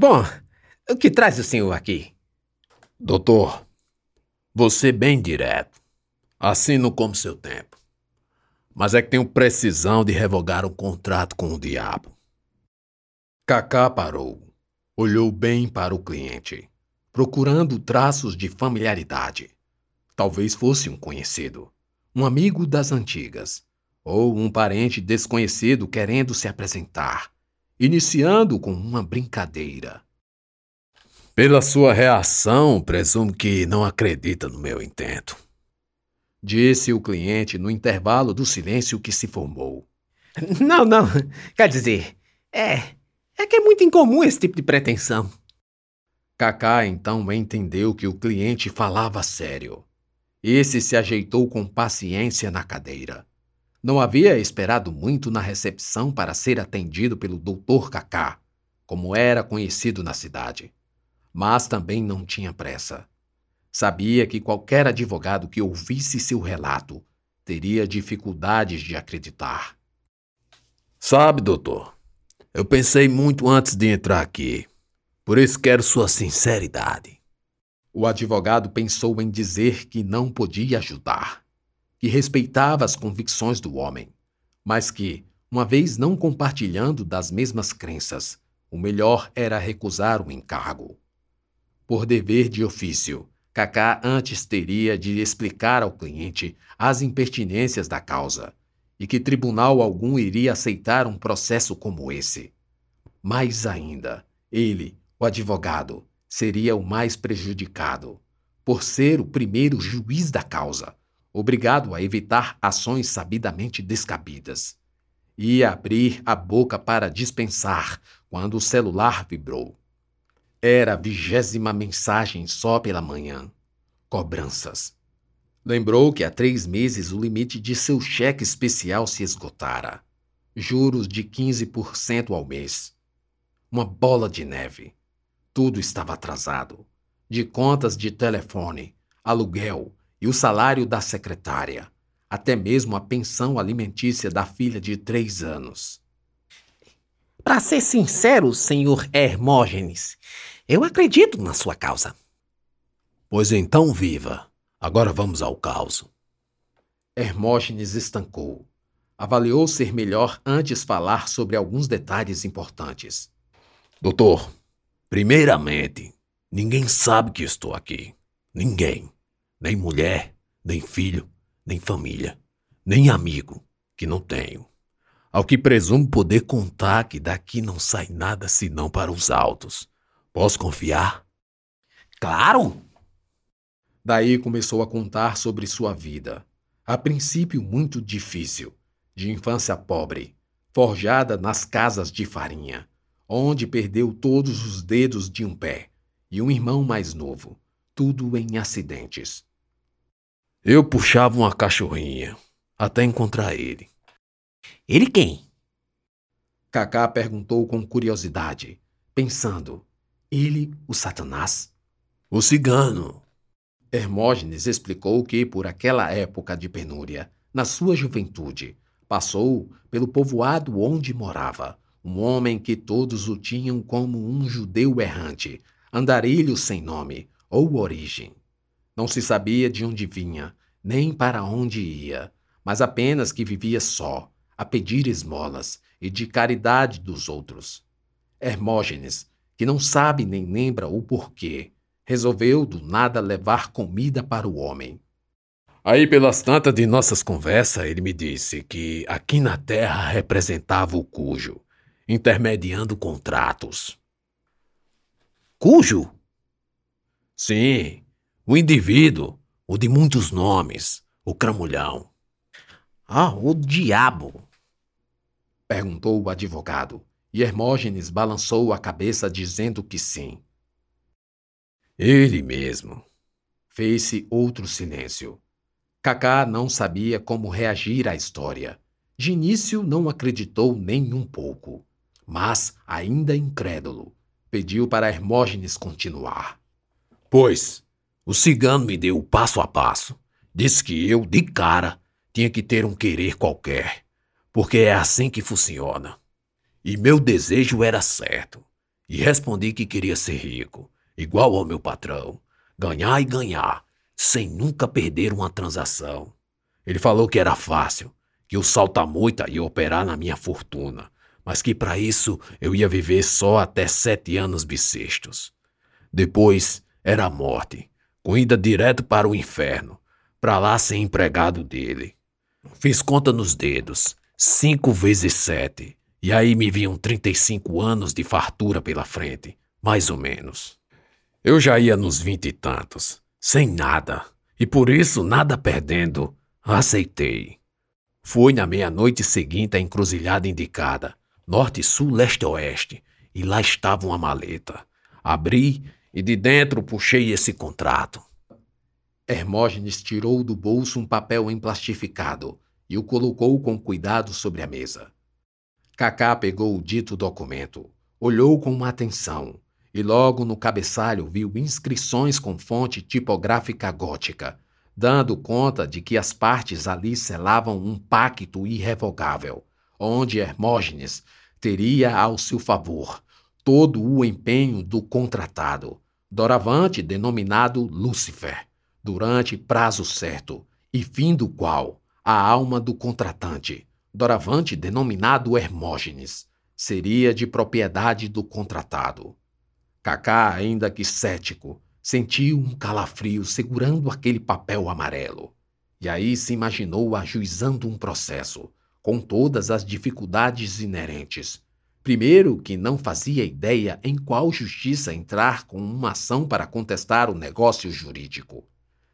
Bom, o que traz o senhor aqui? Doutor, você bem direto. Assino como seu tempo. Mas é que tenho precisão de revogar um contrato com o diabo. Kaká parou, olhou bem para o cliente, procurando traços de familiaridade. Talvez fosse um conhecido, um amigo das antigas, ou um parente desconhecido querendo se apresentar, iniciando com uma brincadeira. Pela sua reação, presumo que não acredita no meu intento. Disse o cliente no intervalo do silêncio que se formou. Não, não. Quer dizer, é. É que é muito incomum esse tipo de pretensão. Kaká então entendeu que o cliente falava sério. Esse se ajeitou com paciência na cadeira. Não havia esperado muito na recepção para ser atendido pelo doutor Kaká, como era conhecido na cidade mas também não tinha pressa. Sabia que qualquer advogado que ouvisse seu relato teria dificuldades de acreditar. Sabe, doutor, eu pensei muito antes de entrar aqui. Por isso quero sua sinceridade. O advogado pensou em dizer que não podia ajudar, que respeitava as convicções do homem, mas que, uma vez não compartilhando das mesmas crenças, o melhor era recusar o encargo por dever de ofício. Kaká antes teria de explicar ao cliente as impertinências da causa e que tribunal algum iria aceitar um processo como esse. Mais ainda, ele, o advogado, seria o mais prejudicado, por ser o primeiro juiz da causa, obrigado a evitar ações sabidamente descabidas. Ia abrir a boca para dispensar quando o celular vibrou. Era a vigésima mensagem só pela manhã. Cobranças. Lembrou que há três meses o limite de seu cheque especial se esgotara. Juros de 15% ao mês. Uma bola de neve. Tudo estava atrasado. De contas de telefone, aluguel e o salário da secretária. Até mesmo a pensão alimentícia da filha de três anos. Para ser sincero, senhor Hermógenes, eu acredito na sua causa. Pois então, viva. Agora vamos ao caos. Hermógenes estancou. Avaliou ser melhor antes falar sobre alguns detalhes importantes. Doutor, primeiramente, ninguém sabe que estou aqui. Ninguém. Nem mulher, nem filho, nem família, nem amigo, que não tenho ao que presumo poder contar que daqui não sai nada senão para os altos. Posso confiar? Claro! Daí começou a contar sobre sua vida. A princípio muito difícil, de infância pobre, forjada nas casas de farinha, onde perdeu todos os dedos de um pé, e um irmão mais novo, tudo em acidentes. Eu puxava uma cachorrinha, até encontrar ele. Ele quem? Cacá perguntou com curiosidade, pensando: ele, o Satanás? O cigano. Hermógenes explicou que, por aquela época de penúria, na sua juventude, passou pelo povoado onde morava, um homem que todos o tinham como um judeu errante, andarilho sem nome ou origem. Não se sabia de onde vinha, nem para onde ia, mas apenas que vivia só, a pedir esmolas e de caridade dos outros. Hermógenes, que não sabe nem lembra o porquê, resolveu do nada levar comida para o homem. Aí, pelas tantas de nossas conversas, ele me disse que aqui na terra representava o cujo, intermediando contratos. Cujo? Sim, o indivíduo, o de muitos nomes, o cramulhão. Ah, o diabo! Perguntou o advogado, e Hermógenes balançou a cabeça dizendo que sim. Ele mesmo. Fez-se outro silêncio. Cacá não sabia como reagir à história. De início não acreditou nem um pouco, mas, ainda incrédulo, pediu para Hermógenes continuar. Pois, o cigano me deu o passo a passo. Disse que eu, de cara, tinha que ter um querer qualquer porque é assim que funciona. E meu desejo era certo. e respondi que queria ser rico, igual ao meu patrão, ganhar e ganhar, sem nunca perder uma transação. Ele falou que era fácil, que o salta-moita ia operar na minha fortuna, mas que para isso eu ia viver só até sete anos bissextos. Depois era a morte, com ida direto para o inferno, para lá ser empregado dele. Fiz conta nos dedos, cinco vezes sete, e aí me viam 35 anos de fartura pela frente, mais ou menos. Eu já ia nos vinte e tantos, sem nada, e por isso, nada perdendo, aceitei. Fui na meia-noite seguinte à encruzilhada indicada, norte, sul, leste, oeste, e lá estava uma maleta. Abri e de dentro puxei esse contrato. Hermógenes tirou do bolso um papel emplastificado e o colocou com cuidado sobre a mesa. Cacá pegou o dito documento, olhou com atenção e logo no cabeçalho viu inscrições com fonte tipográfica gótica, dando conta de que as partes ali selavam um pacto irrevogável, onde Hermógenes teria ao seu favor todo o empenho do contratado, doravante denominado Lúcifer, durante prazo certo, e fim do qual a alma do contratante doravante denominado Hermógenes, seria de propriedade do contratado. Cacá, ainda que cético, sentiu um calafrio segurando aquele papel amarelo. E aí se imaginou ajuizando um processo, com todas as dificuldades inerentes. Primeiro, que não fazia ideia em qual justiça entrar com uma ação para contestar o negócio jurídico.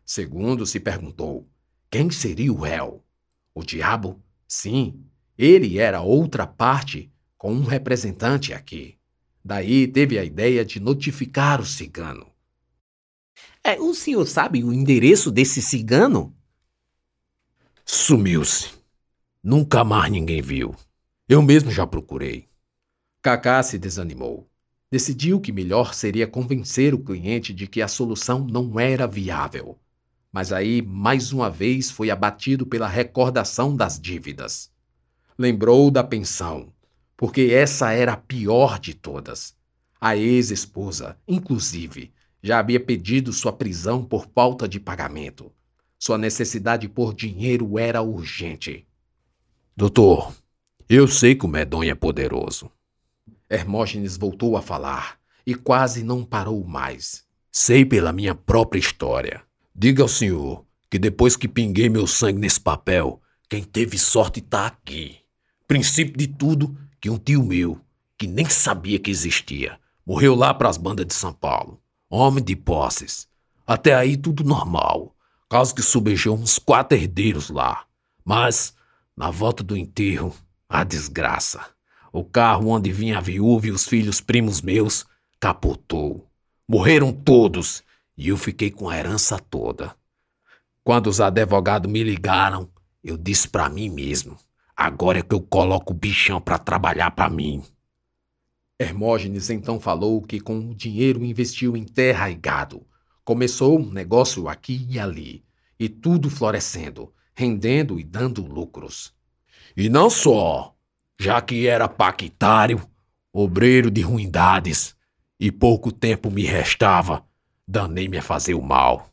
Segundo, se perguntou: quem seria o réu? O diabo? Sim, ele era outra parte com um representante aqui. Daí teve a ideia de notificar o cigano. É, o senhor sabe o endereço desse cigano? Sumiu-se. Nunca mais ninguém viu. Eu mesmo já procurei. Cacá se desanimou. Decidiu que melhor seria convencer o cliente de que a solução não era viável mas aí mais uma vez foi abatido pela recordação das dívidas. Lembrou da pensão, porque essa era a pior de todas. A ex-esposa, inclusive, já havia pedido sua prisão por falta de pagamento. Sua necessidade por dinheiro era urgente. Doutor, eu sei que o medonho é poderoso. Hermógenes voltou a falar e quase não parou mais. Sei pela minha própria história. Diga ao senhor que depois que pinguei meu sangue nesse papel, quem teve sorte está aqui. Princípio de tudo, que um tio meu, que nem sabia que existia, morreu lá para as bandas de São Paulo. Homem de posses. Até aí tudo normal. Caso que subejou uns quatro herdeiros lá. Mas, na volta do enterro, a desgraça. O carro onde vinha a viúva e os filhos primos meus capotou. Morreram todos e eu fiquei com a herança toda. Quando os advogados me ligaram, eu disse para mim mesmo: agora é que eu coloco o bichão para trabalhar para mim. Hermógenes então falou que com o dinheiro investiu em terra e gado. Começou um negócio aqui e ali, e tudo florescendo, rendendo e dando lucros. E não só, já que era paquitário, obreiro de ruindades, e pouco tempo me restava, Danei-me a fazer o mal.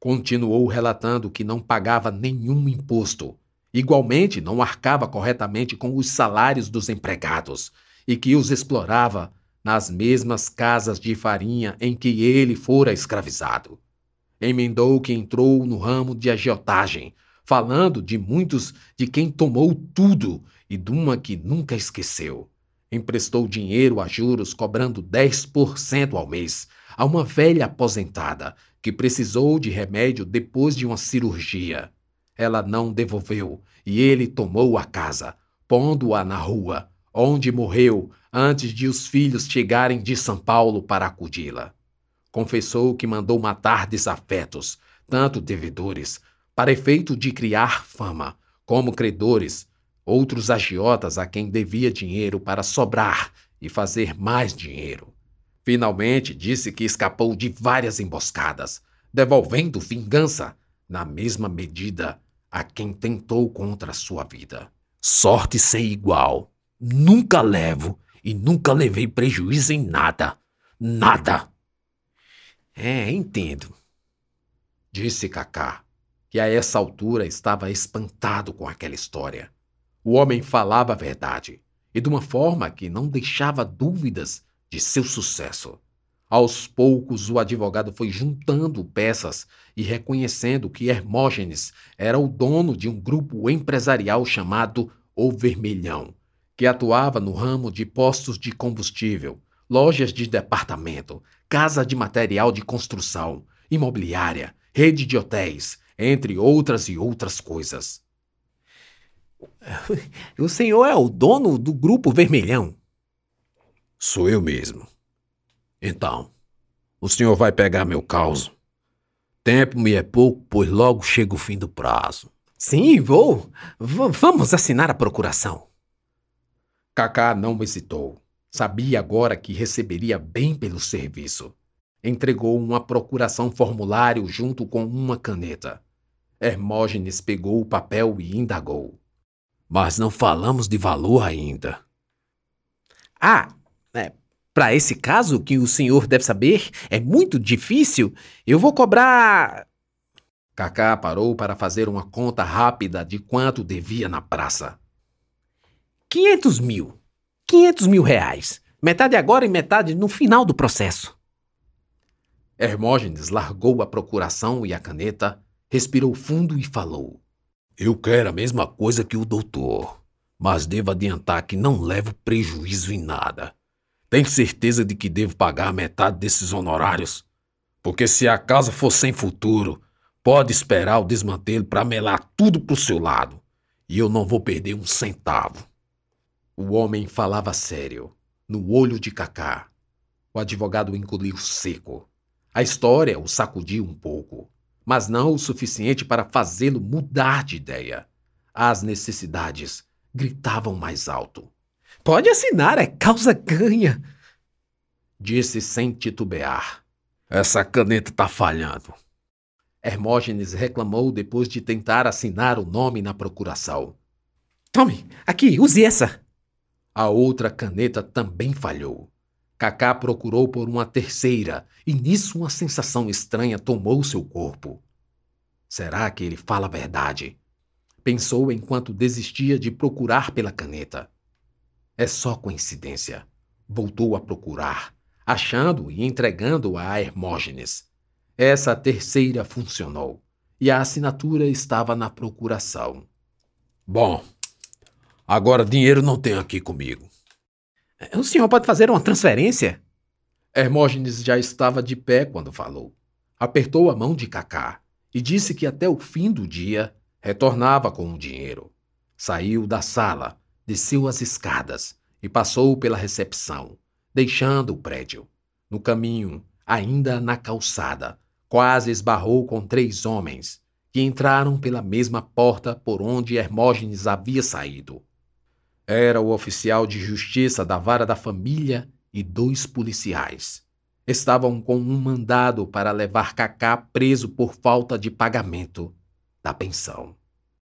Continuou relatando que não pagava nenhum imposto. Igualmente, não arcava corretamente com os salários dos empregados e que os explorava nas mesmas casas de farinha em que ele fora escravizado. Emendou que entrou no ramo de agiotagem, falando de muitos de quem tomou tudo e de uma que nunca esqueceu. Emprestou dinheiro a juros, cobrando 10% ao mês, a uma velha aposentada que precisou de remédio depois de uma cirurgia. Ela não devolveu e ele tomou a casa, pondo-a na rua, onde morreu antes de os filhos chegarem de São Paulo para acudi-la. Confessou que mandou matar desafetos, tanto devedores, para efeito de criar fama, como credores, outros agiotas a quem devia dinheiro para sobrar e fazer mais dinheiro. Finalmente disse que escapou de várias emboscadas, devolvendo vingança, na mesma medida, a quem tentou contra sua vida. Sorte sem igual. Nunca levo e nunca levei prejuízo em nada. Nada. É, entendo. Disse Cacá, que a essa altura estava espantado com aquela história. O homem falava a verdade, e de uma forma que não deixava dúvidas de seu sucesso. Aos poucos, o advogado foi juntando peças e reconhecendo que Hermógenes era o dono de um grupo empresarial chamado O Vermelhão, que atuava no ramo de postos de combustível, lojas de departamento, casa de material de construção, imobiliária, rede de hotéis, entre outras e outras coisas. O senhor é o dono do grupo Vermelhão? Sou eu mesmo. Então, o senhor vai pegar meu caos. Tempo me é pouco, pois logo chega o fim do prazo. Sim, vou. V vamos assinar a procuração. Cacá não hesitou. Sabia agora que receberia bem pelo serviço. Entregou uma procuração formulário junto com uma caneta. Hermógenes pegou o papel e indagou. Mas não falamos de valor ainda. Ah, é, para esse caso que o senhor deve saber é muito difícil, eu vou cobrar. Cacá parou para fazer uma conta rápida de quanto devia na praça. 500 mil. 500 mil reais. Metade agora e metade no final do processo. Hermógenes largou a procuração e a caneta, respirou fundo e falou: Eu quero a mesma coisa que o doutor, mas devo adiantar que não levo prejuízo em nada. Tem certeza de que devo pagar metade desses honorários? Porque se a casa for sem futuro, pode esperar o desmantelo para melar tudo pro seu lado. E eu não vou perder um centavo. O homem falava sério, no olho de Cacá. O advogado engoliu seco. A história o sacudiu um pouco, mas não o suficiente para fazê-lo mudar de ideia. As necessidades gritavam mais alto. Pode assinar, é causa ganha. Disse sem titubear. Essa caneta tá falhando. Hermógenes reclamou depois de tentar assinar o nome na procuração. Tome, aqui, use essa. A outra caneta também falhou. Cacá procurou por uma terceira, e nisso uma sensação estranha tomou seu corpo. Será que ele fala a verdade? Pensou enquanto desistia de procurar pela caneta. É só coincidência. Voltou a procurar, achando e entregando-a a Hermógenes. Essa terceira funcionou, e a assinatura estava na procuração. Bom, Agora dinheiro não tem aqui comigo. O senhor pode fazer uma transferência? Hermógenes já estava de pé quando falou. Apertou a mão de Cacá e disse que até o fim do dia retornava com o dinheiro. Saiu da sala, desceu as escadas e passou pela recepção, deixando o prédio. No caminho, ainda na calçada, quase esbarrou com três homens que entraram pela mesma porta por onde Hermógenes havia saído. Era o oficial de justiça da vara da família e dois policiais. Estavam com um mandado para levar Cacá preso por falta de pagamento da pensão.